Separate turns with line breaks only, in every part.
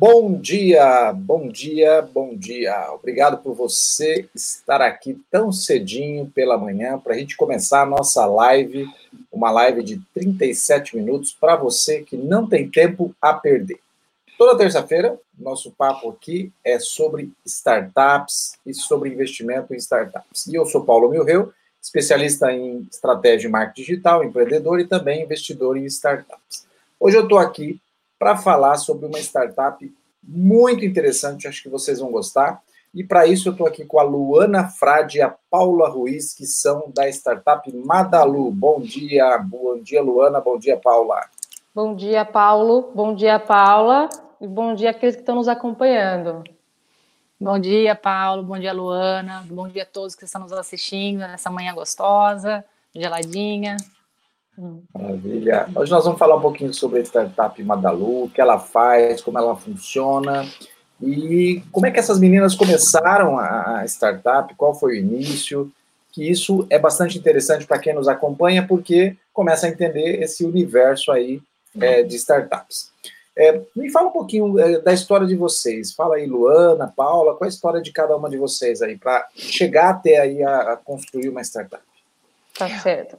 Bom dia, bom dia, bom dia. Obrigado por você estar aqui tão cedinho pela manhã para a gente começar a nossa live, uma live de 37 minutos para você que não tem tempo a perder. Toda terça-feira, nosso papo aqui é sobre startups e sobre investimento em startups. E eu sou Paulo Milreu, especialista em estratégia e marketing digital, empreendedor e também investidor em startups. Hoje eu estou aqui para falar sobre uma startup muito interessante, acho que vocês vão gostar. E para isso eu estou aqui com a Luana Frade e a Paula Ruiz, que são da startup Madalu. Bom dia, bom dia, Luana, bom dia, Paula.
Bom dia, Paulo, bom dia, Paula, e bom dia àqueles que estão nos acompanhando.
Bom dia, Paulo, bom dia, Luana, bom dia a todos que estão nos assistindo nessa manhã gostosa, geladinha.
Maravilha. Hoje nós vamos falar um pouquinho sobre a startup Madalu, o que ela faz, como ela funciona e como é que essas meninas começaram a startup, qual foi o início, que isso é bastante interessante para quem nos acompanha, porque começa a entender esse universo aí é, de startups. É, me fala um pouquinho é, da história de vocês. Fala aí, Luana, Paula, qual é a história de cada uma de vocês aí, para chegar até aí a, a construir uma startup?
Tá certo.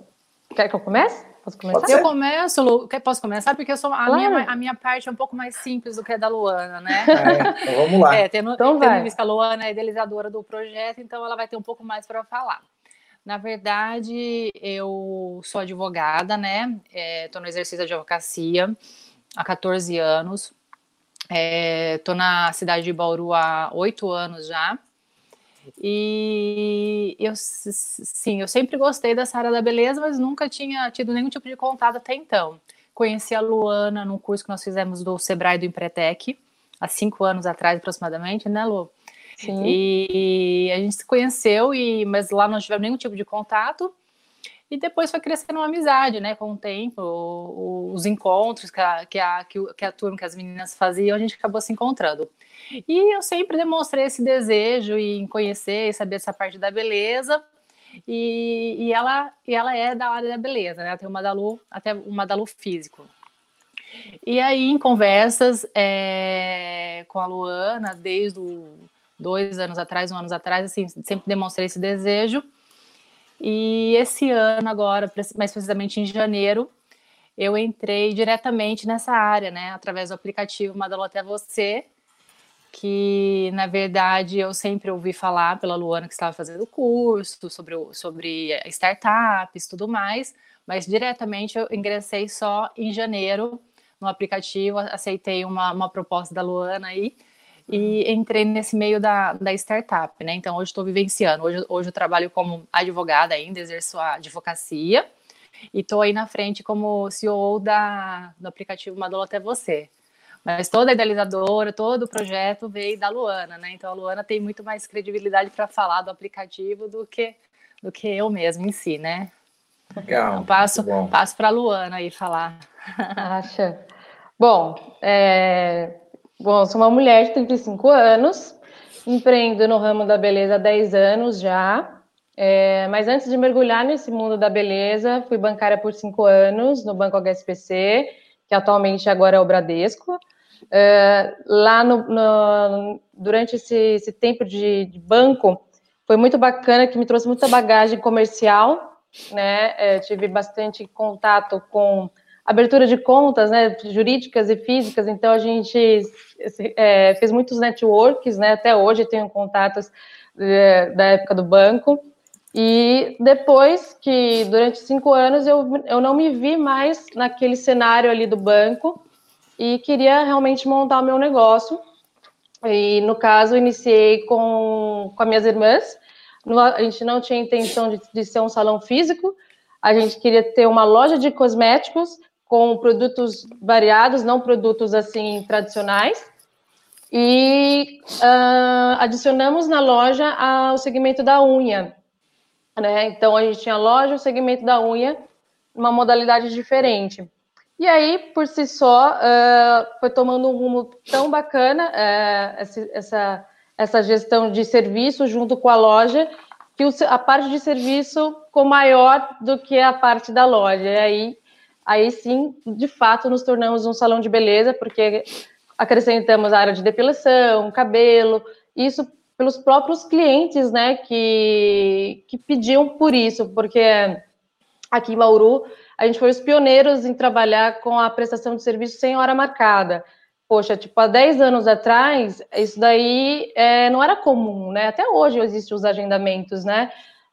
Quer que eu comece?
Posso começar? Eu começo, Lu. Posso começar? Porque eu sou, a, claro. minha, a minha parte é um pouco mais simples do que a da Luana, né?
É, então vamos lá.
É, tendo, então tendo visto que a Luana é idealizadora do projeto, então ela vai ter um pouco mais para falar. Na verdade, eu sou advogada, né? Estou é, no exercício de advocacia há 14 anos. Estou é, na cidade de Bauru há oito anos já. E eu, sim, eu sempre gostei dessa área da beleza, mas nunca tinha tido nenhum tipo de contato até então. Conheci a Luana num curso que nós fizemos do Sebrae do Empretec, há cinco anos atrás aproximadamente, né, Lu? Sim. E a gente se conheceu, e, mas lá não tivemos nenhum tipo de contato. E depois foi crescendo uma amizade, né? Com o tempo, os encontros que a, que a, que a turma, que as meninas faziam, a gente acabou se encontrando. E eu sempre demonstrei esse desejo em conhecer e saber essa parte da beleza. E, e, ela, e ela é da área da beleza, né? Ela tem uma Madalu, até um Madalu físico. E aí, em conversas é, com a Luana, desde o, dois anos atrás, um ano atrás, assim, sempre demonstrei esse desejo. E esse ano, agora, mais precisamente em janeiro, eu entrei diretamente nessa área, né? Através do aplicativo Madalu Até Você, que na verdade eu sempre ouvi falar pela Luana que estava fazendo curso sobre, sobre startups tudo mais, mas diretamente eu ingressei só em janeiro no aplicativo, aceitei uma, uma proposta da Luana aí e entrei nesse meio da, da startup, né? Então hoje estou vivenciando, hoje, hoje eu trabalho como advogada ainda, exerço a advocacia e estou aí na frente como CEO da, do aplicativo Madolo Até Você. Mas toda a idealizadora, todo o projeto veio da Luana, né? Então a Luana tem muito mais credibilidade para falar do aplicativo do que do que eu mesmo em si, né? Legal. Então, passo passo para a Luana aí falar.
Acha? Bom, é... Bom, sou uma mulher de 35 anos, empreendo no ramo da beleza há 10 anos já. É... mas antes de mergulhar nesse mundo da beleza, fui bancária por cinco anos no Banco HSBC que atualmente agora é o Bradesco. Uh, lá no, no, durante esse, esse tempo de, de, banco, foi muito bacana, que me trouxe muita bagagem comercial, né? É, tive bastante contato com abertura de contas, né, jurídicas e físicas, então a gente é, fez muitos networks, né, até hoje tenho contatos é, da época do banco, e depois que, durante cinco anos, eu, eu não me vi mais naquele cenário ali do banco e queria realmente montar o meu negócio. E, no caso, iniciei com, com as minhas irmãs. A gente não tinha intenção de, de ser um salão físico, a gente queria ter uma loja de cosméticos com produtos variados, não produtos assim tradicionais. E uh, adicionamos na loja o segmento da unha né? Então a gente tinha loja, o segmento da unha, uma modalidade diferente. E aí, por si só, uh, foi tomando um rumo tão bacana uh, essa, essa gestão de serviço junto com a loja, que a parte de serviço ficou maior do que a parte da loja. E aí, aí sim, de fato, nos tornamos um salão de beleza, porque acrescentamos a área de depilação, cabelo, isso pelos próprios clientes, né, que, que pediam por isso, porque aqui em Bauru a gente foi os pioneiros em trabalhar com a prestação de serviço sem hora marcada. Poxa, tipo, há 10 anos atrás, isso daí é, não era comum, né? Até hoje existem os agendamentos, né?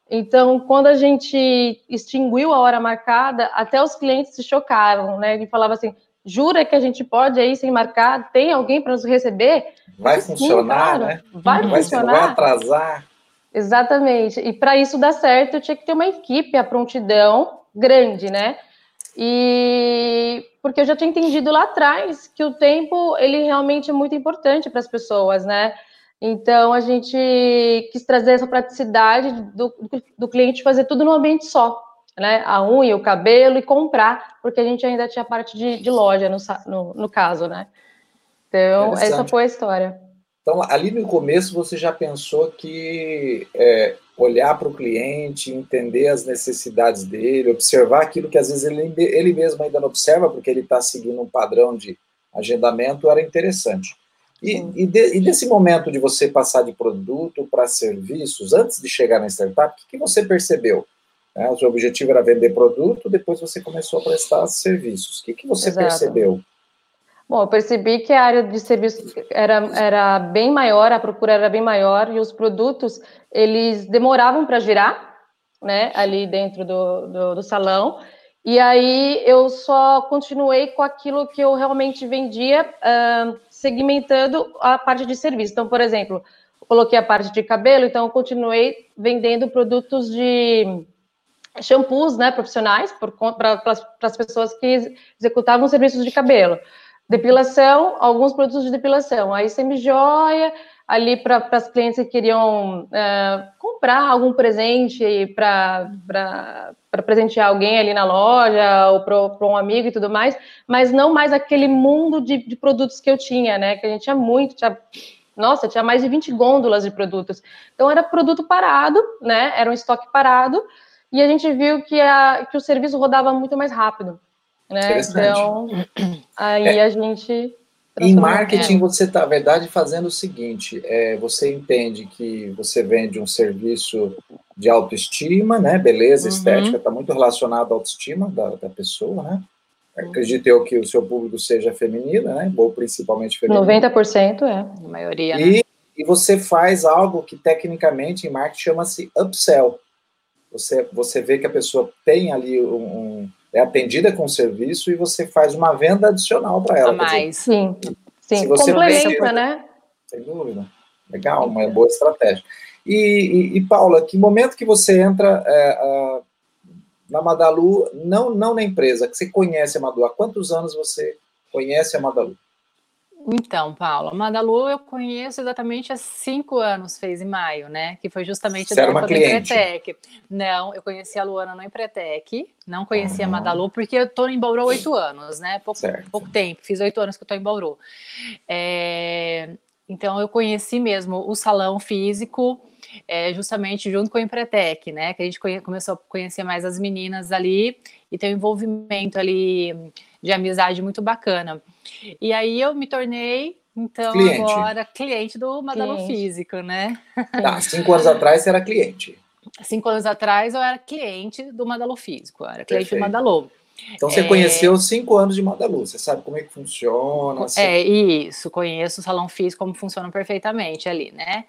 Então, quando a gente extinguiu a hora marcada, até os clientes se chocaram, né? E falavam assim: jura que a gente pode aí sem marcar? Tem alguém para nos receber?
Vai Sim, funcionar, né?
Vai
vai
funcionar.
Vai atrasar.
Exatamente. E para isso dar certo, tinha que ter uma equipe, a prontidão grande, né? E porque eu já tinha entendido lá atrás que o tempo ele realmente é muito importante para as pessoas, né? Então, a gente quis trazer essa praticidade do, do cliente fazer tudo no ambiente só, né? A unha, o cabelo e comprar, porque a gente ainda tinha parte de, de loja no, no, no, caso, né? Então, essa foi a história.
Então, ali no começo, você já pensou que é, olhar para o cliente, entender as necessidades dele, observar aquilo que às vezes ele, ele mesmo ainda não observa, porque ele está seguindo um padrão de agendamento, era interessante. E, e, de, e, desse momento de você passar de produto para serviços, antes de chegar na startup, o que, que você percebeu? É, o seu objetivo era vender produto, depois você começou a prestar serviços. O que, que você Exato. percebeu?
Bom, eu percebi que a área de serviços era, era bem maior, a procura era bem maior e os produtos, eles demoravam para girar, né, ali dentro do, do, do salão. E aí eu só continuei com aquilo que eu realmente vendia, uh, segmentando a parte de serviço. Então, por exemplo, coloquei a parte de cabelo, então eu continuei vendendo produtos de shampoos, né, profissionais, para as pessoas que executavam serviços de cabelo. Depilação, alguns produtos de depilação. Aí semi-joia, ali para as clientes que queriam uh, comprar algum presente para presentear alguém ali na loja ou para um amigo e tudo mais, mas não mais aquele mundo de, de, produtos que eu tinha, né? Que a gente tinha muito, tinha, nossa, tinha mais de 20 gôndolas de produtos. Então era produto parado, né? Era um estoque parado, e a gente viu que, a, que o serviço rodava muito mais rápido. Né? Então, aí é. a gente.
Em marketing, você está, na verdade, fazendo o seguinte: é, você entende que você vende um serviço de autoestima, né? Beleza, uhum. estética está muito relacionado à autoestima da, da pessoa, né? Uhum. Acredito eu que o seu público seja feminino, né? Ou principalmente feminino.
90% é, a maioria.
E, né? e você faz algo que tecnicamente em marketing chama-se upsell. Você, você vê que a pessoa tem ali um, é atendida com serviço e você faz uma venda adicional para ela. A
mais, dizer, sim. Sim, complementa, vende, né?
Sem dúvida. Legal, uma boa estratégia. E, e, e Paula, que momento que você entra é, na Madalu, não, não na empresa, que você conhece a Madalu? Há quantos anos você conhece a Madalu?
Então, Paula, Madalu eu conheço exatamente há cinco anos, fez em maio, né? Que foi justamente
Você era uma cliente.
Empretec. Não, eu conheci a Luana no Empretec, não conhecia uhum. a Madalu, porque eu estou em Bauru há oito anos, né? Pouco, pouco tempo, fiz oito anos que eu estou em Bauru. É, então, eu conheci mesmo o salão físico, é, justamente junto com o Empretec, né? Que a gente começou a conhecer mais as meninas ali e tem um envolvimento ali de amizade muito bacana. E aí eu me tornei, então, cliente. agora cliente do Madalo. Físico, né?
Tá, cinco anos atrás você era cliente.
Cinco anos atrás eu era cliente do Madalo Físico, eu era cliente Perfeito. do Madalo.
Então você é... conheceu cinco anos de Madalu, você sabe como é que funciona? Assim.
É isso, conheço o salão físico como funciona perfeitamente ali, né?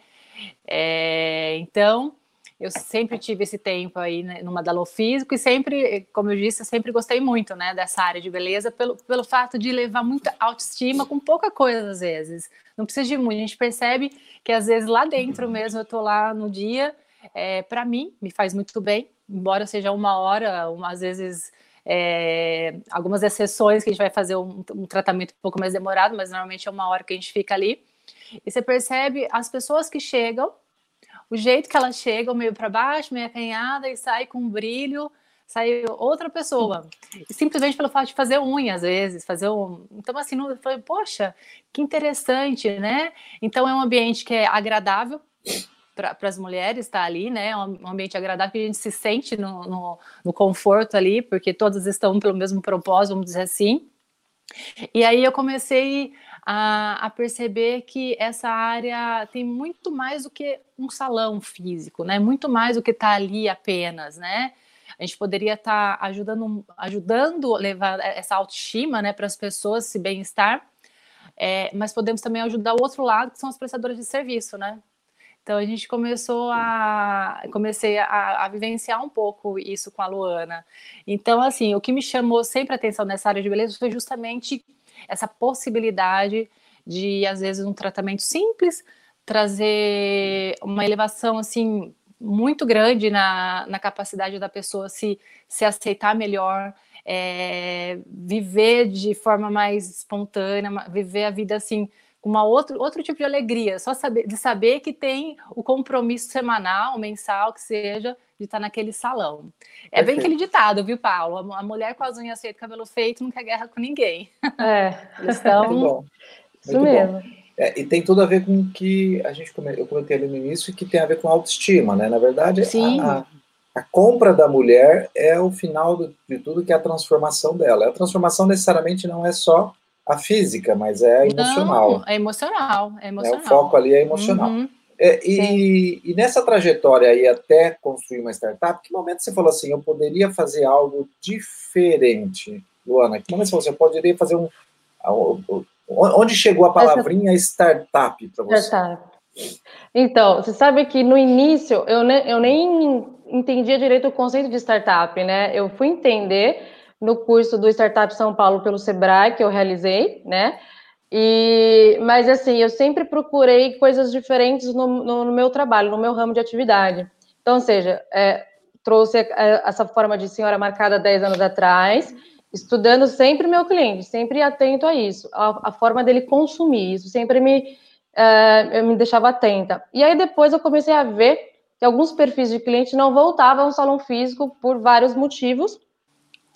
É, então eu sempre tive esse tempo aí né, no Físico e sempre, como eu disse, eu sempre gostei muito, né, dessa área de beleza pelo, pelo fato de levar muita autoestima com pouca coisa às vezes. Não precisa de muito. A gente percebe que às vezes lá dentro mesmo eu tô lá no dia, é, para mim me faz muito bem, embora seja uma hora, uma, às vezes é, algumas exceções que a gente vai fazer um, um tratamento um pouco mais demorado, mas normalmente é uma hora que a gente fica ali. E você percebe as pessoas que chegam o jeito que ela chega, meio para baixo, meio acanhada e sai com um brilho, sai outra pessoa. E simplesmente pelo fato de fazer unha, às vezes, fazer um. Então, assim, eu falei, poxa, que interessante, né? Então, é um ambiente que é agradável para as mulheres estar tá ali, né? É um ambiente agradável que a gente se sente no, no, no conforto ali, porque todas estão pelo mesmo propósito, vamos dizer assim. E aí eu comecei a, a, perceber que essa área tem muito mais do que um salão físico, né? Muito mais do que estar tá ali apenas, né? A gente poderia estar tá ajudando, ajudando levar essa autoestima, né, para as pessoas, esse bem-estar, é, mas podemos também ajudar o outro lado, que são as prestadoras de serviço, né? Então a gente começou a comecei a, a, vivenciar um pouco isso com a Luana. Então assim, o que me chamou sempre a atenção nessa área de beleza foi justamente essa possibilidade de às vezes um tratamento simples trazer uma elevação assim muito grande na, na capacidade da pessoa se, se aceitar melhor, é, viver de forma mais espontânea, viver a vida assim com uma outro, outro tipo de alegria, só saber, de saber que tem o compromisso semanal, mensal, que seja, de estar naquele salão. É bem aquele ditado, viu, Paulo? A mulher com as unhas feitas, cabelo feito, não quer guerra com ninguém.
É, eles estão...
Muito bom. Isso Muito mesmo. Bom. É, e tem tudo a ver com o que a gente eu comentei ali no início, que tem a ver com autoestima, né? Na verdade,
Sim.
A, a compra da mulher é o final de tudo, que é a transformação dela. A transformação necessariamente não é só a física, mas é emocional.
Não, é emocional, é emocional.
É, o foco ali é emocional. Uhum. É, e, e, nessa trajetória aí até construir uma startup, que momento você falou assim, eu poderia fazer algo diferente, Luana? Que momento você falou assim, eu poderia fazer um... Onde chegou a palavrinha Essa... startup para você? Startup.
Então, você sabe que no início eu, ne, eu nem entendia direito o conceito de startup, né? Eu fui entender no curso do Startup São Paulo pelo Sebrae que eu realizei, né? E, mas assim, eu sempre procurei coisas diferentes no, no, no meu trabalho, no meu ramo de atividade. Então, ou seja, é, trouxe é, essa forma de senhora marcada 10 anos atrás, estudando sempre meu cliente, sempre atento a isso, a, a forma dele consumir, isso sempre me, é, me deixava atenta. E aí depois eu comecei a ver que alguns perfis de cliente não voltavam ao salão físico por vários motivos,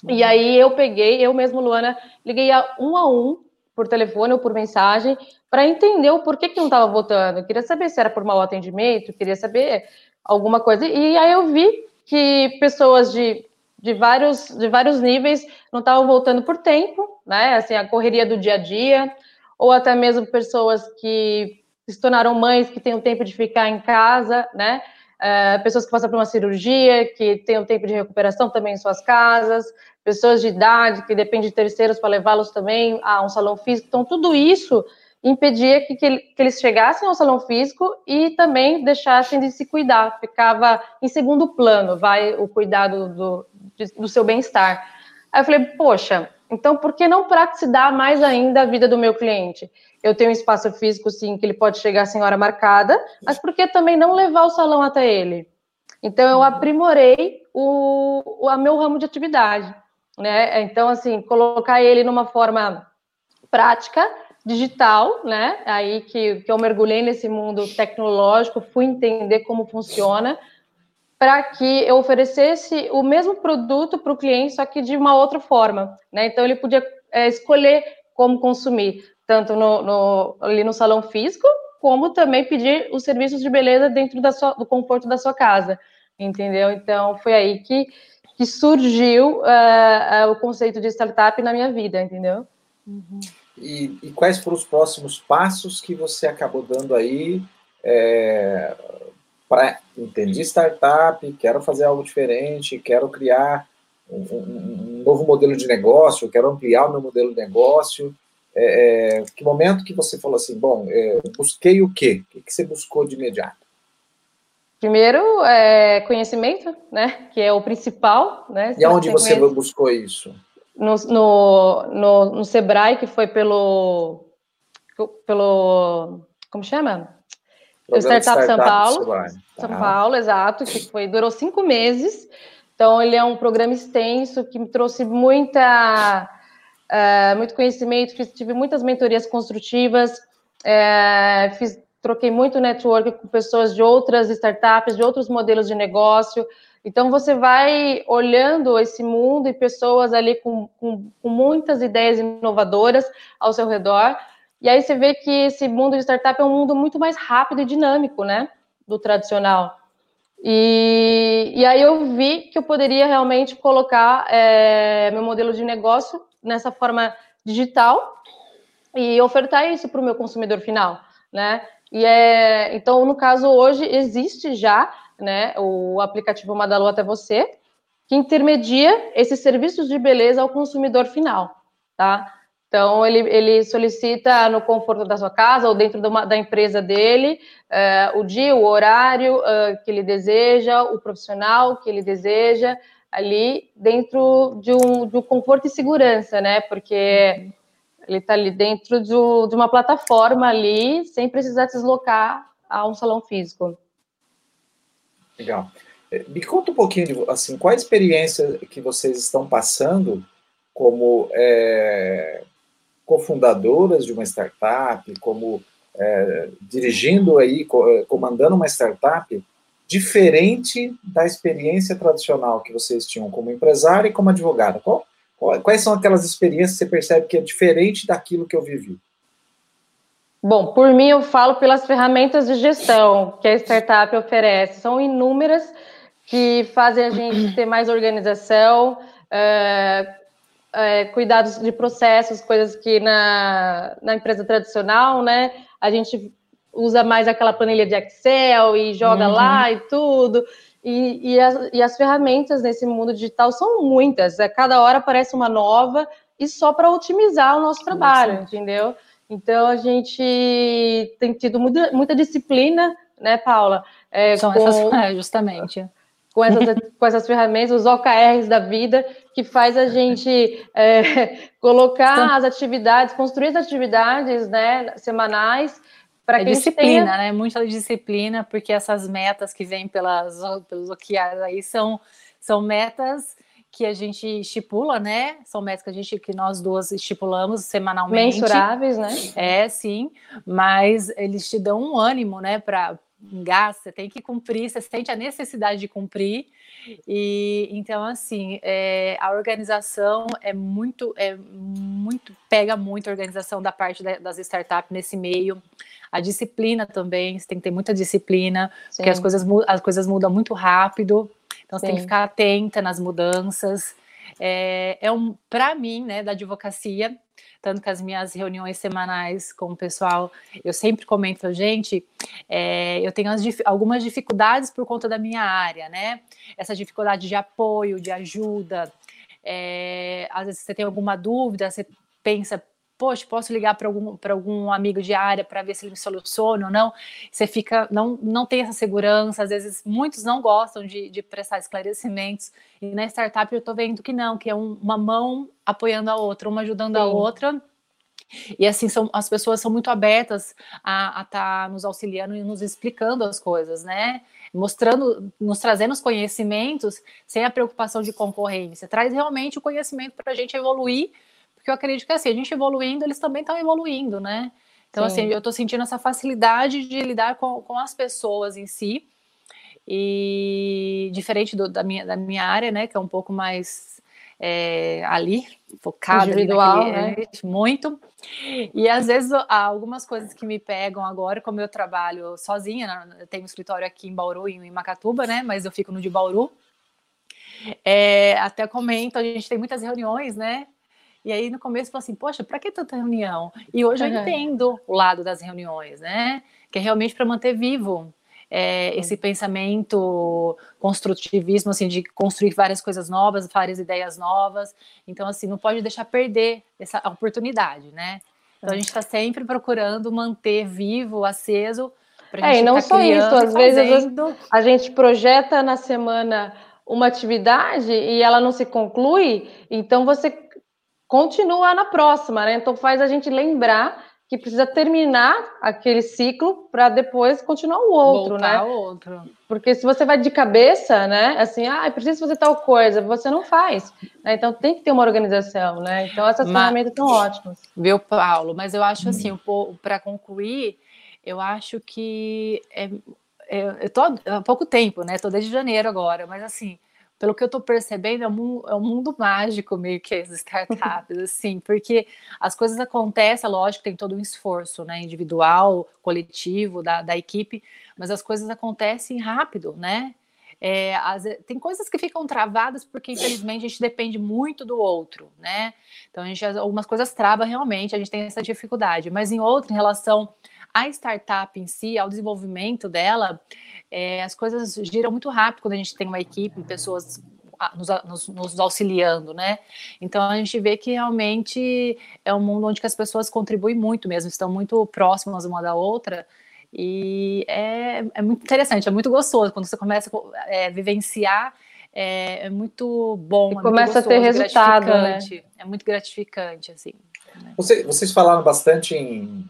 e aí eu peguei, eu mesmo, Luana, liguei a um a um por telefone ou por mensagem para entender o porquê que não estava votando. Eu queria saber se era por mau atendimento, queria saber alguma coisa. E aí eu vi que pessoas de, de, vários, de vários níveis não estavam voltando por tempo, né? Assim, a correria do dia a dia, ou até mesmo pessoas que se tornaram mães que têm o tempo de ficar em casa, né? É, pessoas que passam por uma cirurgia, que têm o tempo de recuperação também em suas casas, pessoas de idade que dependem de terceiros para levá-los também a um salão físico. Então, tudo isso impedia que, que, que, eles chegassem ao salão físico e também deixassem de se cuidar. Ficava em segundo plano, vai o cuidado do, do seu bem-estar. Aí eu falei, poxa, então por que não praticidar mais ainda a vida do meu cliente? Eu tenho um espaço físico, sim, que ele pode chegar sem hora marcada, mas por que também não levar o salão até ele? Então eu aprimorei o, o meu ramo de atividade né? Então, assim, colocar ele numa forma prática, digital, né? Aí que, que eu mergulhei nesse mundo tecnológico, fui entender como funciona, para que eu oferecesse o mesmo produto para o cliente, só que de uma outra forma, né? Então, ele podia é, escolher como consumir, tanto no, no, ali no salão físico, como também pedir os serviços de beleza dentro da sua, do conforto da sua casa, entendeu? Então, foi aí que que surgiu uh, uh, o conceito de startup na minha vida, entendeu?
Uhum. E, e, quais foram os próximos passos que você acabou dando aí é, para entender startup, quero fazer algo diferente, quero criar um, um, novo modelo de negócio, quero ampliar o meu modelo de negócio. É, é, que momento que você falou assim, bom, é, busquei o quê? O que você buscou de imediato?
Primeiro, é, conhecimento, né? Que é o principal, né?
E aonde você buscou isso?
No, no, no, no, Sebrae, que foi pelo, pelo, como chama? O Startup, Startup São Paulo. Tá. São Paulo, exato, que foi, durou cinco meses. Então, ele é um programa extenso que me trouxe muita, uh, muito conhecimento, tive muitas mentorias construtivas, uh, fiz troquei muito network com pessoas de outras startups, de outros modelos de negócio. Então, você vai olhando esse mundo e pessoas ali com, com, com, muitas ideias inovadoras ao seu redor. E aí você vê que esse mundo de startup é um mundo muito mais rápido e dinâmico, né? Do tradicional. E, e aí eu vi que eu poderia realmente colocar é, meu modelo de negócio nessa forma digital e ofertar isso para o meu consumidor final, né? E é, então, no caso, hoje existe já né, o aplicativo Madalu até você, que intermedia esses serviços de beleza ao consumidor final, tá? Então, ele, ele solicita no conforto da sua casa ou dentro uma, da empresa dele uh, o dia, o horário uh, que ele deseja, o profissional que ele deseja, ali dentro de um, de um conforto e segurança, né? Porque ele está ali dentro de, uma plataforma ali, sem precisar deslocar a um salão físico.
Legal. É, me conta um pouquinho, assim, qual a experiência que vocês estão passando como é, cofundadoras de uma startup, como é, dirigindo aí, é, comandando uma startup, diferente da experiência tradicional que vocês tinham como empresária e como advogada? Qual, quais são aquelas experiências que você percebe que é diferente daquilo que eu vivi?
Bom, por mim eu falo pelas ferramentas de gestão que a startup oferece. São inúmeras que fazem a gente ter mais organização, é, é, cuidados de processos, coisas que na, na empresa tradicional, né, a gente usa mais aquela planilha de Excel e joga uhum. lá e tudo. E, e, as, e as ferramentas nesse mundo digital são muitas. A cada hora aparece uma nova e só para otimizar o nosso trabalho, Sim. entendeu? Então a gente tem tido muita, muita disciplina, né, Paula?
É, São com, essas, é, justamente.
Com essas, com essas ferramentas, os OKRs da vida, que faz a gente é, colocar as atividades, construir as atividades né, semanais
para é disciplina, tenha... né? Muita disciplina, porque essas metas que vêm pelas, pelos OKRs aí são, são metas que a gente estipula, né? São metas que a gente que nós duas estipulamos semanalmente.
Mensuráveis, né?
É, sim, mas eles te dão um ânimo, né, para gasta, você tem que cumprir, você sente a necessidade de cumprir. E então, assim, é, a organização é muito, é muito, pega muito a organização da parte da, das startups nesse meio. A disciplina também, você tem que ter muita disciplina, Sim. porque as coisas, as coisas mudam muito rápido. Então Sim. você tem que ficar atenta nas mudanças. É, é um, para mim, né, da advocacia, tanto que as minhas reuniões semanais com o pessoal, eu sempre comento, gente, é, eu tenho as, algumas dificuldades por conta da minha área, né? Essa dificuldade de apoio, de ajuda. É, às vezes você tem alguma dúvida, você pensa, poxa, posso ligar para algum, algum amigo de área para ver se ele me soluciona ou não. Você fica, não, não tem essa segurança, às vezes muitos não gostam de, de prestar esclarecimentos, e na startup eu estou vendo que não, que é um, uma mão apoiando a outra, uma ajudando Sim. a outra. E assim, são, as pessoas são muito abertas a estar tá nos auxiliando e nos explicando as coisas, né? Mostrando, nos trazendo os conhecimentos sem a preocupação de concorrência. Traz realmente o conhecimento para a gente evoluir porque eu acredito que assim, a gente evoluindo, eles também estão evoluindo, né? Então, Sim. assim, eu estou sentindo essa facilidade de lidar com, com as pessoas em si. E diferente do, da, minha, da minha área, né? Que é um pouco mais é, ali, focado
individual, ali naquele,
né? Muito. E às vezes há algumas coisas que me pegam agora, como eu trabalho sozinha, eu tenho um escritório aqui em Bauru e em Macatuba, né? Mas eu fico no de Bauru. É, até comento, a gente tem muitas reuniões, né? E aí no começo eu falei assim, poxa, para que tanta reunião? E hoje uhum. eu entendo o lado das reuniões, né? Que é realmente para manter vivo é, esse pensamento construtivismo, assim, de construir várias coisas novas, várias ideias novas. Então, assim, não pode deixar perder essa oportunidade, né? Então a gente está sempre procurando manter vivo, aceso.
É, e não tá só isso, às vezes a gente projeta na semana uma atividade e ela não se conclui, então você continua na próxima, né? Então faz a gente lembrar que precisa terminar aquele ciclo para depois continuar o outro,
Voltar
né?
Ao outro.
Porque se você vai de cabeça, né? Assim, ah, preciso fazer tal coisa, você não faz. Né? Então tem que ter uma organização, né? Então essas mas, ferramentas são ótimas.
Viu, Paulo? Mas eu acho assim, um para concluir, eu acho que é, é, eu tô há pouco tempo, né? Tô desde janeiro agora, mas assim pelo que eu estou percebendo, é um, é um mundo mágico meio que as startups, assim, porque as coisas acontecem, lógico, tem todo um esforço, né, individual, coletivo, da, da equipe, mas as coisas acontecem rápido, né? É, as, tem coisas que ficam travadas porque, infelizmente, a gente depende muito do outro, né? Então, a gente, algumas coisas travam realmente, a gente tem essa dificuldade, mas em outra, em relação à startup em si, ao desenvolvimento dela, é, as coisas giram muito rápido quando a gente tem uma equipe, pessoas nos, nos, nos, auxiliando, né? Então a gente vê que realmente é um mundo onde as pessoas contribuem muito mesmo, estão muito próximas uma da outra. E é, é muito interessante, é muito gostoso quando você começa a é, vivenciar é, é, muito bom. É
começa
gostoso,
a ter resultado, né?
É muito gratificante, assim.
Né? Você, vocês falaram bastante em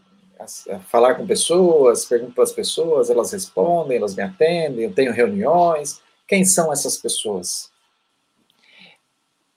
falar com pessoas, pergunto para as pessoas, elas respondem, elas me atendem, eu tenho reuniões. Quem são essas pessoas?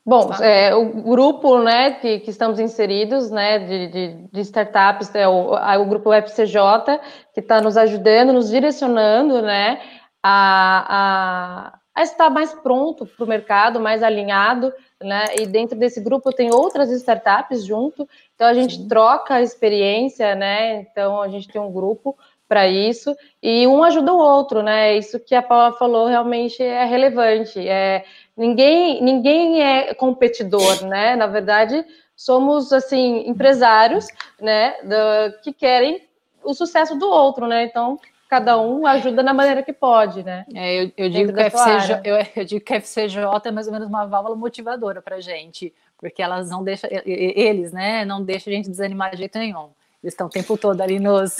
Bom, é, o grupo né, que, que, estamos inseridos né, de, de, de startups é o, o grupo FCJ, que está nos ajudando, nos direcionando né, a, a, a estar mais pronto para o mercado, mais alinhado, né? E dentro desse grupo tem outras startups junto, então a gente Sim. troca a experiência, né? Então a gente tem um grupo para isso e um ajuda o outro, né? Isso que a Paula falou realmente é relevante. É, ninguém, ninguém é competidor, né? Na verdade, somos assim empresários, né? Do, que querem o sucesso do outro, né? Então cada um ajuda na maneira que pode, né?
É, eu, eu, digo que FCJ, eu, eu, digo que a FCJ é mais ou menos uma válvula motivadora para gente, porque elas não deixam, eles, né, não deixam a gente desanimar de jeito nenhum. Eles estão o tempo todo ali nos.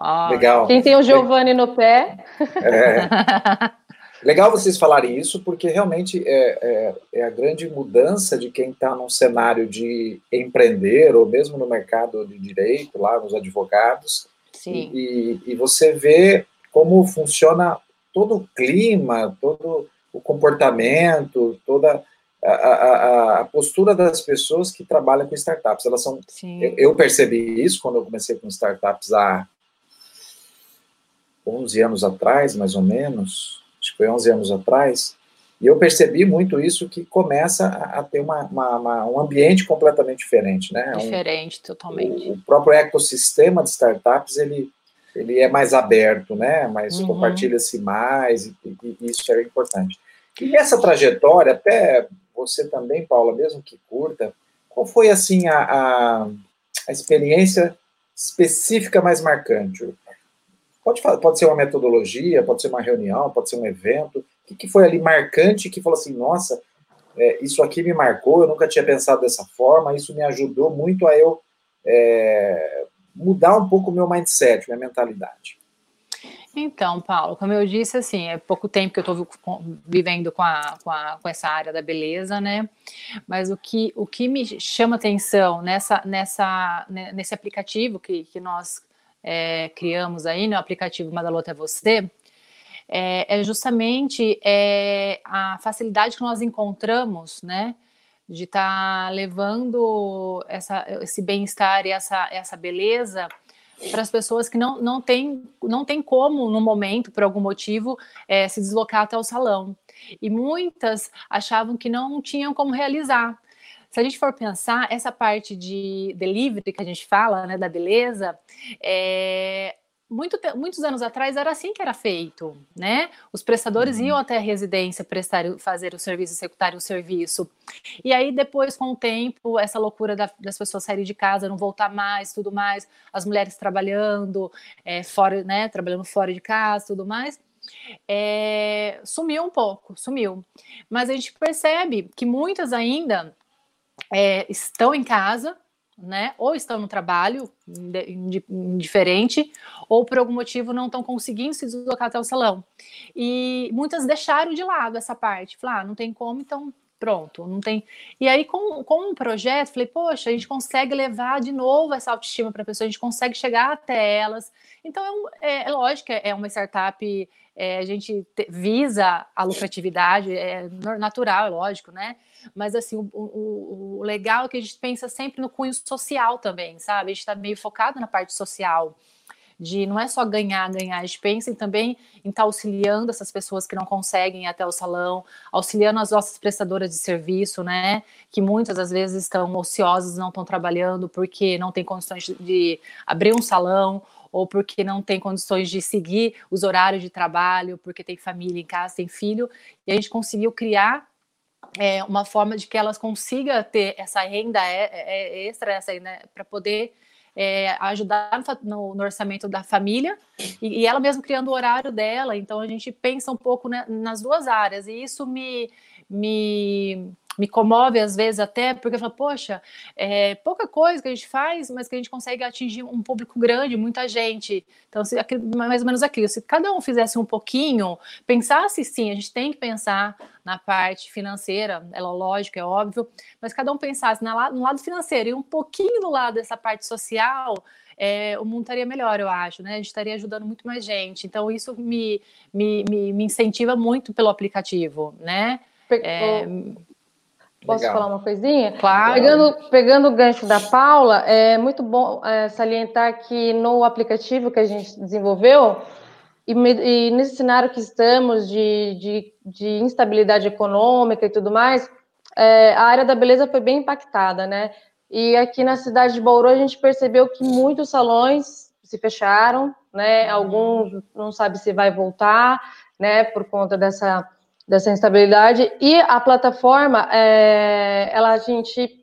Oh. Legal.
Quem tem o Giovanni no pé.
É. Legal vocês falarem isso, porque realmente é, é, é a grande mudança de quem está num cenário de empreender, ou mesmo no mercado de direito, lá nos advogados.
Sim.
E, e você vê como funciona todo o clima, todo o comportamento, toda a, a, a, postura das pessoas que trabalham com startups. Elas são. Eu, eu, percebi isso quando eu comecei com startups há 11 anos atrás, mais ou menos. Acho que foi 11 anos atrás. E eu percebi muito isso que começa a, ter uma, uma, uma, um ambiente completamente diferente, né?
Diferente,
um,
totalmente.
O, o, próprio ecossistema de startups, ele, ele é mais aberto, né? Mas uhum. compartilha-se mais, e, e, isso é importante. E nessa trajetória, até você também, Paula, mesmo que curta, qual foi, assim, a, a, a experiência específica mais marcante? Pode, pode ser uma metodologia, pode ser uma reunião, pode ser um evento. Que, que foi ali marcante que falou assim, nossa, é, isso aqui me marcou, eu nunca tinha pensado dessa forma, isso me ajudou muito a eu é, mudar um pouco o meu mindset, minha mentalidade.
Então, Paulo, como eu disse, assim, é pouco tempo que eu estou vivendo com, a, com, a, com, essa área da beleza, né? Mas o que, o que me chama atenção nessa, nessa, né, nesse aplicativo que, que nós é, criamos aí, né, o aplicativo Madalota é Você, é, é justamente é, a facilidade que nós encontramos, né? De estar tá levando essa, esse bem-estar e essa, essa beleza para as pessoas que não, não, tem, não tem como, no momento, por algum motivo, é, se deslocar até o salão. E muitas achavam que não tinham como realizar. Se a gente for pensar, essa parte de delivery que a gente fala, né, da beleza, é, muito, muitos anos atrás era assim que era feito, né? Os prestadores uhum. iam até a residência prestar, fazer o serviço, executar o serviço. E aí depois, com o tempo, essa loucura da, das pessoas saírem de casa, não voltar mais, tudo mais, as mulheres trabalhando é, fora, né? Trabalhando fora de casa, tudo mais. É, sumiu um pouco, sumiu. Mas a gente percebe que muitas ainda é, estão em casa, né? Ou estão no trabalho indiferente, ou por algum motivo não estão conseguindo se deslocar até o salão. E muitas deixaram de lado essa parte. Falaram, ah, não tem como, então pronto, não tem. E aí, com, com um projeto, falei, poxa, a gente consegue levar de novo essa autoestima para a pessoa, a gente consegue chegar até elas. Então, é, um, é, é lógico, é uma startup, é, a gente te, visa a lucratividade, é natural, é lógico, né? Mas, assim, o, o, o, legal é que a gente pensa sempre no cunho social também, sabe? A gente está meio focado na parte social. De não é só ganhar, ganhar, a gente pensa também em estar tá auxiliando essas pessoas que não conseguem ir até o salão, auxiliando as nossas prestadoras de serviço, né? Que muitas das vezes estão ociosas, não estão trabalhando porque não tem condições de abrir um salão ou porque não tem condições de seguir os horários de trabalho, porque tem família em casa, tem filho, e a gente conseguiu criar é, uma forma de que elas consigam ter essa renda é, é, extra, essa né, para poder é, ajudar no, no, orçamento da família e, e, ela mesma criando o horário dela. Então a gente pensa um pouco né, nas duas áreas e isso me, me me comove às vezes até, porque eu falo, poxa, é pouca coisa que a gente faz, mas que a gente consegue atingir um público grande, muita gente. Então, se, mais ou menos aquilo, se cada um fizesse um pouquinho, pensasse sim, a gente tem que pensar na parte financeira, é lógico, é óbvio, mas cada um pensasse na, no lado financeiro e um pouquinho do lado dessa parte social, é, o mundo estaria melhor, eu acho, né? A gente estaria ajudando muito mais gente. Então, isso me, me, me, me incentiva muito pelo aplicativo, né?
É, Posso Legal. falar uma coisinha?
Claro.
Pegando, pegando o gancho da Paula, é muito bom é, salientar que no aplicativo que a gente desenvolveu, e, e nesse cenário que estamos de, de, de, instabilidade econômica e tudo mais, é, a área da beleza foi bem impactada, né? E aqui na cidade de Bauru a gente percebeu que muitos salões se fecharam, né? Uhum. Alguns não sabe se vai voltar, né? Por conta dessa dessa instabilidade e a plataforma, é, ela a gente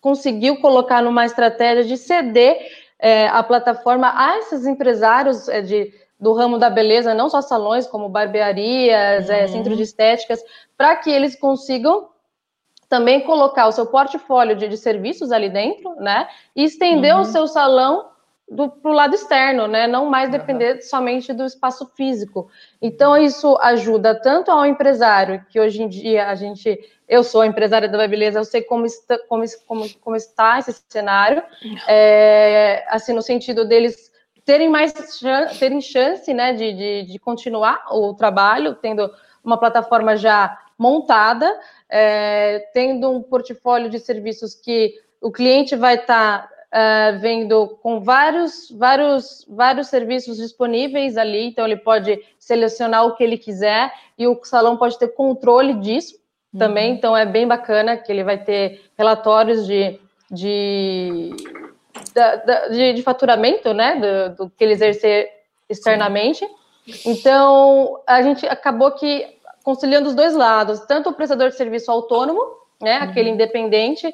conseguiu colocar numa estratégia de ceder é, a plataforma a esses empresários é, de, do ramo da beleza, não só salões, como barbearias, é, uhum. centros de estéticas, para que eles consigam também colocar o seu portfólio de, de serviços ali dentro, né? E estender uhum. o seu salão para o lado externo, né? Não mais depender uhum. somente do espaço físico. Então, isso ajuda tanto ao empresário, que hoje em dia a gente, eu sou empresária da beleza, eu sei como está, como, como, como está esse cenário, é, assim, no sentido deles terem mais chance, terem chance, né, de, de, de, continuar o trabalho, tendo uma plataforma já montada, é, tendo um portfólio de serviços que o cliente vai estar tá uh, vendo com vários, vários, vários serviços disponíveis ali, então ele pode selecionar o que ele quiser e o salão pode ter controle disso uhum. também, então é bem bacana que ele vai ter relatórios de, de, de, de faturamento, né, do, do, que ele exercer externamente. Então, a gente acabou que conciliando os dois lados, tanto o prestador de serviço autônomo, né, uhum. aquele independente,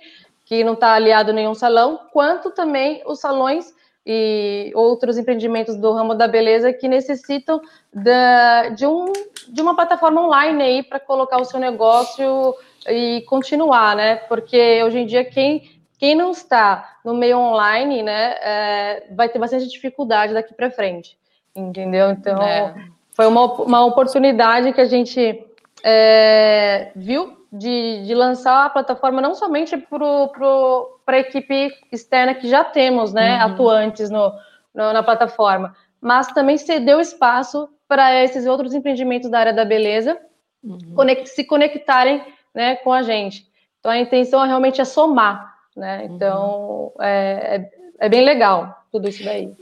que não está aliado a nenhum salão, quanto também os salões e outros empreendimentos do ramo da beleza que necessitam da, de, um, de uma plataforma online aí para colocar o seu negócio e continuar, né? Porque hoje em dia quem quem não está no meio online, né, é, vai ter bastante dificuldade daqui para frente, entendeu? Então é. foi uma, uma oportunidade que a gente é, viu de, de lançar a plataforma não somente para a equipe externa que já temos, né, uhum. atuantes no, no, na plataforma, mas também cedeu espaço para esses outros empreendimentos da área da beleza uhum. conect, se conectarem né, com a gente. Então a intenção é realmente é somar, né? Então uhum. é, é, é bem legal tudo isso daí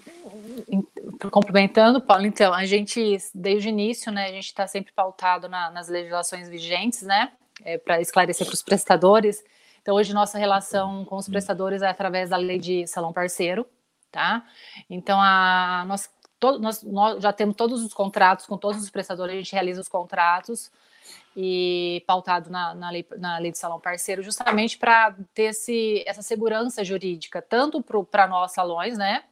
complementando, Paulo, então, a gente, desde o início, né, a gente está sempre pautado na, nas legislações vigentes, né, é, para esclarecer para os prestadores. Então, hoje, nossa relação com os prestadores é através da lei de salão parceiro, tá? Então, a, nós, to, nós, nós já temos todos os contratos com todos os prestadores, a gente realiza os contratos e pautado na, na, lei, na lei de salão parceiro, justamente para ter esse, essa segurança jurídica, tanto para nós salões, né?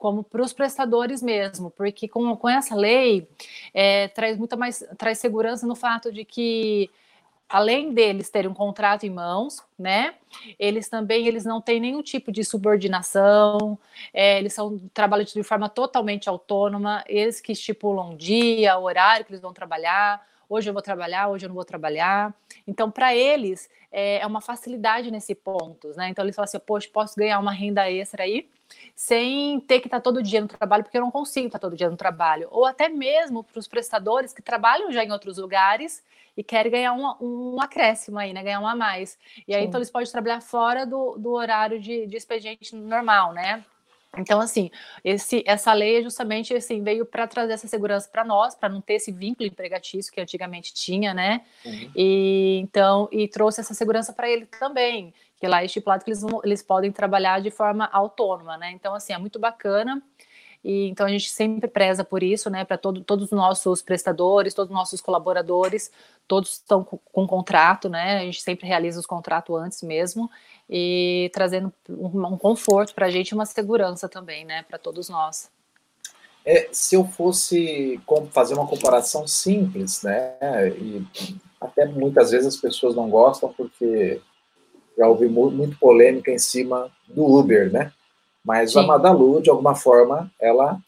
como para os prestadores mesmo, porque com, com essa lei é, traz muita mais traz segurança no fato de que além deles terem um contrato em mãos, né? Eles também eles não têm nenhum tipo de subordinação, é, eles são trabalham de forma totalmente autônoma, eles que estipulam dia, horário que eles vão trabalhar. Hoje eu vou trabalhar, hoje eu não vou trabalhar. Então, para eles é, é, uma facilidade nesse ponto, né? Então eles falam assim, poxa, posso ganhar uma renda extra aí sem ter que estar todo dia no trabalho, porque eu não consigo estar todo dia no trabalho. Ou até mesmo para os prestadores que trabalham já em outros lugares e querem ganhar um, um acréscimo aí, né? Ganhar um a mais. E aí, Sim. então, eles podem trabalhar fora do, do horário de, de expediente normal, né? Então, assim, esse, essa lei é justamente assim, veio para trazer essa segurança para nós, para não ter esse vínculo empregatício que antigamente tinha, né? Uhum. E então, e trouxe essa segurança para ele também, que lá é estipulado que eles, eles podem trabalhar de forma autônoma, né? Então, assim, é muito bacana. E então a gente sempre preza por isso, né? Para todo, todos os nossos prestadores, todos os nossos colaboradores, todos estão com, com contrato, né? A gente sempre realiza os contratos antes mesmo e trazendo um, um conforto para a gente uma segurança também, né? Para todos nós.
É, se eu fosse fazer uma comparação simples, né? E até muitas vezes as pessoas não gostam porque já ouvi muito polêmica em cima do Uber, né? Mas Sim. a Madalu, de alguma forma, ela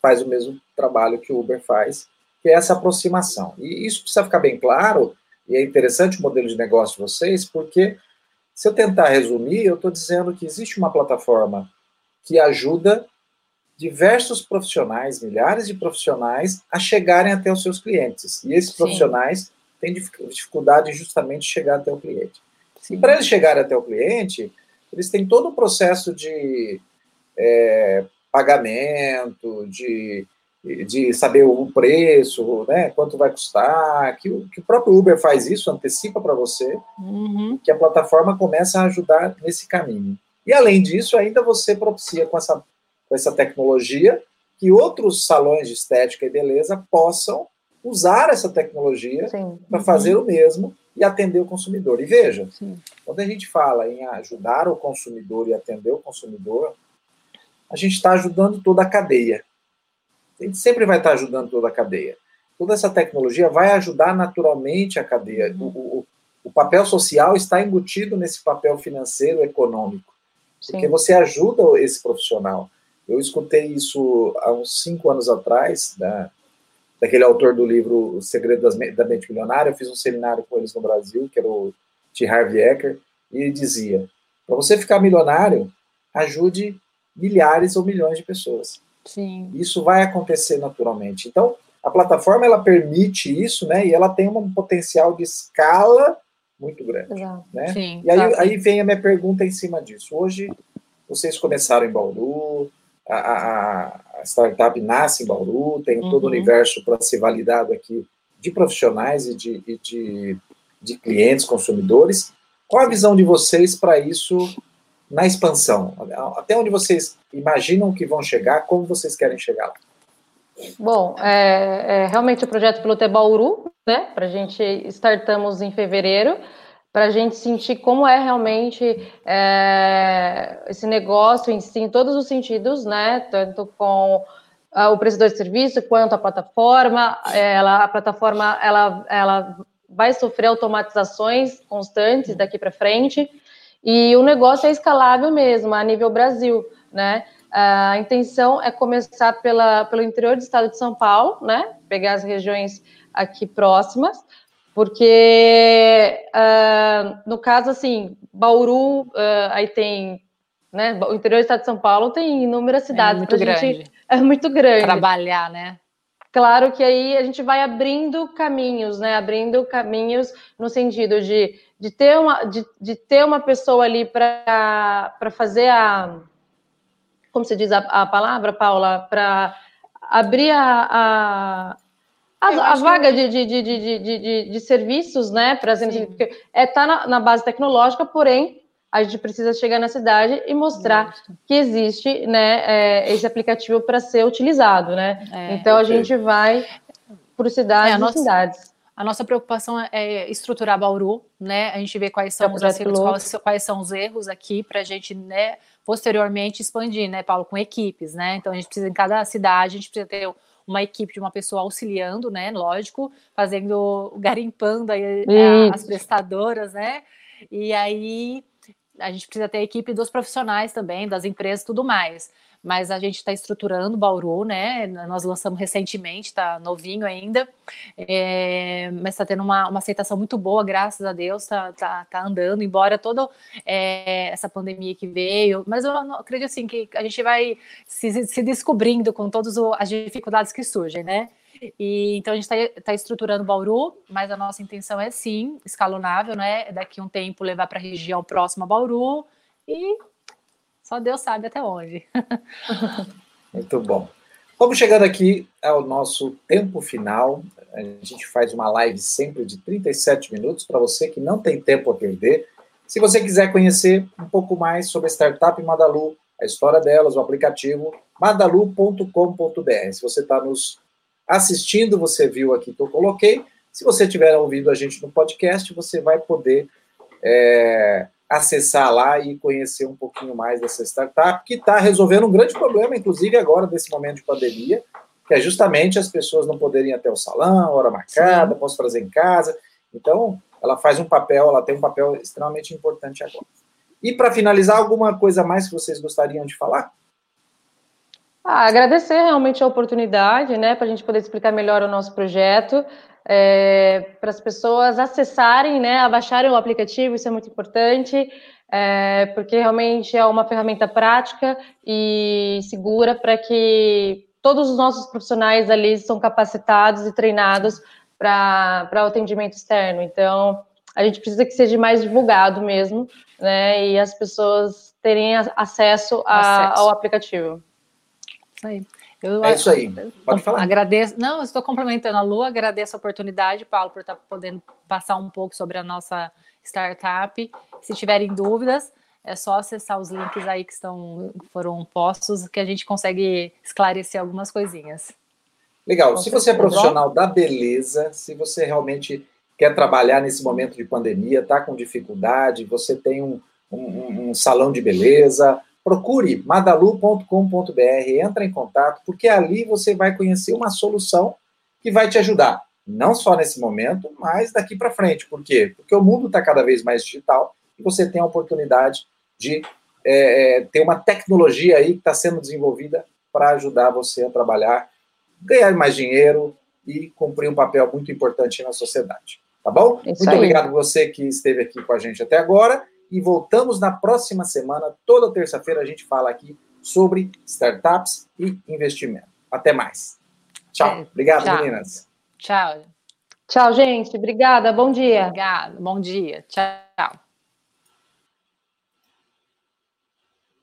faz o mesmo trabalho que o Uber faz, que é essa aproximação. E isso precisa ficar bem claro, e é interessante o modelo de negócio de vocês, porque se eu tentar resumir, eu estou dizendo que existe uma plataforma que ajuda diversos profissionais, milhares de profissionais, a chegarem até os seus clientes. E esses Sim. profissionais têm dificuldade justamente de chegar até o cliente. Sim. E para eles chegarem até o cliente, eles têm todo o processo de é, pagamento, de, de saber o preço, né, quanto vai custar, que, o, que o próprio Uber faz isso, antecipa para você, uhum. que a plataforma começa a ajudar nesse caminho. E além disso, ainda você propicia com essa, com essa tecnologia que outros salões de estética e beleza possam usar essa tecnologia para fazer uhum. o mesmo e atender o consumidor. E veja, Sim. quando a gente fala em ajudar o consumidor e atender o consumidor, a gente está ajudando toda a cadeia. A gente sempre vai estar tá ajudando toda a cadeia. Toda essa tecnologia vai ajudar naturalmente a cadeia. Uhum. O, o, o papel social está embutido nesse papel financeiro econômico. Sim. Porque você ajuda esse profissional. Eu escutei isso há uns cinco anos atrás, né, daquele autor do livro O Segredo da Mente Milionária. Eu fiz um seminário com eles no Brasil, que era o T. Harvey Eker, e ele dizia: para você ficar milionário, ajude milhares ou milhões de pessoas. Sim. Isso vai acontecer naturalmente. Então, a plataforma ela permite isso, né? E ela tem um potencial de escala muito grande. Exato. Né? Sim, e aí, aí vem a minha pergunta em cima disso. Hoje, vocês começaram em Bauru, a, a, a startup nasce em Bauru, tem uhum. todo o uhum. universo para ser validado aqui de profissionais e de, e de, de clientes, consumidores. Qual a visão de vocês para isso na expansão? Até onde vocês imaginam que vão chegar? Como vocês querem chegar lá?
Bom, é, é, realmente o projeto piloto é Bauru, né? Para a gente startamos em fevereiro, para a gente sentir como é realmente é, esse negócio em si, em todos os sentidos, né? Tanto com o prestador de serviço quanto a plataforma. Ela, a plataforma ela, ela vai sofrer automatizações constantes daqui para frente. E o negócio é escalável mesmo, a nível Brasil, né? A intenção é começar pela, pelo interior do estado de São Paulo, né? Pegar as regiões aqui próximas, porque uh, no caso, assim, Bauru, uh, aí tem, né? O interior do estado de São Paulo tem inúmeras é cidades. É
muito grande.
Gente, é muito grande.
Trabalhar, né?
Claro que aí a gente vai abrindo caminhos, né? Abrindo caminhos no sentido de de ter uma, de, de ter uma pessoa ali para fazer a. Como se diz a, a palavra, Paula? Para abrir a, a a, a, vaga que... de, de, de, de, de, serviços, né? Para é tá na, na, base tecnológica, porém a gente precisa chegar na cidade e mostrar que existe, né, é, esse aplicativo para ser utilizado, né? É, então a gente vai por cidades é, nossa... e cidades.
A nossa preocupação é, é estruturar Bauru, né? A gente vê quais são os acertos, quais, quais, são os erros aqui para a gente, né, posteriormente expandir, né, Paulo, com equipes, né? Então a gente precisa em cada cidade, a gente precisa ter uma equipe de uma pessoa auxiliando, né? Lógico, fazendo, garimpando aí, a, as prestadoras, né? E aí a gente precisa ter a equipe dos profissionais também, das empresas, tudo mais mas a gente está estruturando Bauru, né? Nós lançamos recentemente, está novinho ainda, é, mas está tendo uma, uma, aceitação muito boa, graças a Deus, está tá, tá andando, embora toda é, essa pandemia que veio, mas eu acredito assim que a gente vai se, se descobrindo com todas as dificuldades que surgem, né? E, então a gente está tá estruturando Bauru, mas a nossa intenção é sim escalonável, né? Daqui um tempo levar para a região próxima a Bauru e Só Deus sabe até onde.
Muito bom. Vamos chegando aqui ao nosso tempo final. A gente faz uma live sempre de 37 minutos para você que não tem tempo a perder. Se você quiser conhecer um pouco mais sobre a startup Madalu, a história delas, o aplicativo, madalu.com.br. Se você está nos assistindo, você viu aqui que eu coloquei. Se você tiver ouvido a gente no podcast, você vai poder é, acessar lá e conhecer um pouquinho mais dessa startup, que está resolvendo um grande problema, inclusive agora, nesse momento de pandemia, que é justamente as pessoas não poderem ir até o salão, hora marcada, Sim. posso fazer em casa. Então, ela faz um papel, ela tem um papel extremamente importante agora. E para finalizar, alguma coisa mais que vocês gostariam de falar?
Ah, agradecer realmente a oportunidade, né, para a gente poder explicar melhor o nosso projeto, é, para as pessoas acessarem, né, baixarem o aplicativo, isso é muito importante, é, porque realmente é uma ferramenta prática e segura para que todos os nossos profissionais ali são capacitados e treinados para o atendimento externo. Então, a gente precisa que seja mais divulgado mesmo, né? E as pessoas terem acesso, a, acesso. ao aplicativo.
Isso aí.
Eu, é isso aí. Pode falar.
Agradeço. Não, estou complementando a Lu, agradeço a oportunidade, Paulo, por estar podendo passar um pouco sobre a nossa startup. Se tiverem dúvidas, é só acessar os links aí que estão foram postos que a gente consegue esclarecer algumas coisinhas.
Legal. Se você é profissional da beleza, se você realmente quer trabalhar nesse momento de pandemia, está com dificuldade, você tem um, um, um salão de beleza, procure madalu.com.br, entra em contato, porque ali você vai conhecer uma solução que vai te ajudar, não só nesse momento, mas daqui para frente. Por quê? Porque o mundo está cada vez mais digital e você tem a oportunidade de é, é ter uma tecnologia aí que está sendo desenvolvida para ajudar você a trabalhar, ganhar mais dinheiro e cumprir um papel muito importante na sociedade. Tá bom? Isso Muito aí. obrigado você que esteve aqui com a gente até agora. E voltamos na próxima semana. Toda terça-feira a gente fala aqui sobre startups e investimento. Até mais. Tchau. É, obrigado, tchau. meninas.
Tchau.
Tchau, gente. Obrigada. Bom dia.
Obrigada. Bom dia. Tchau.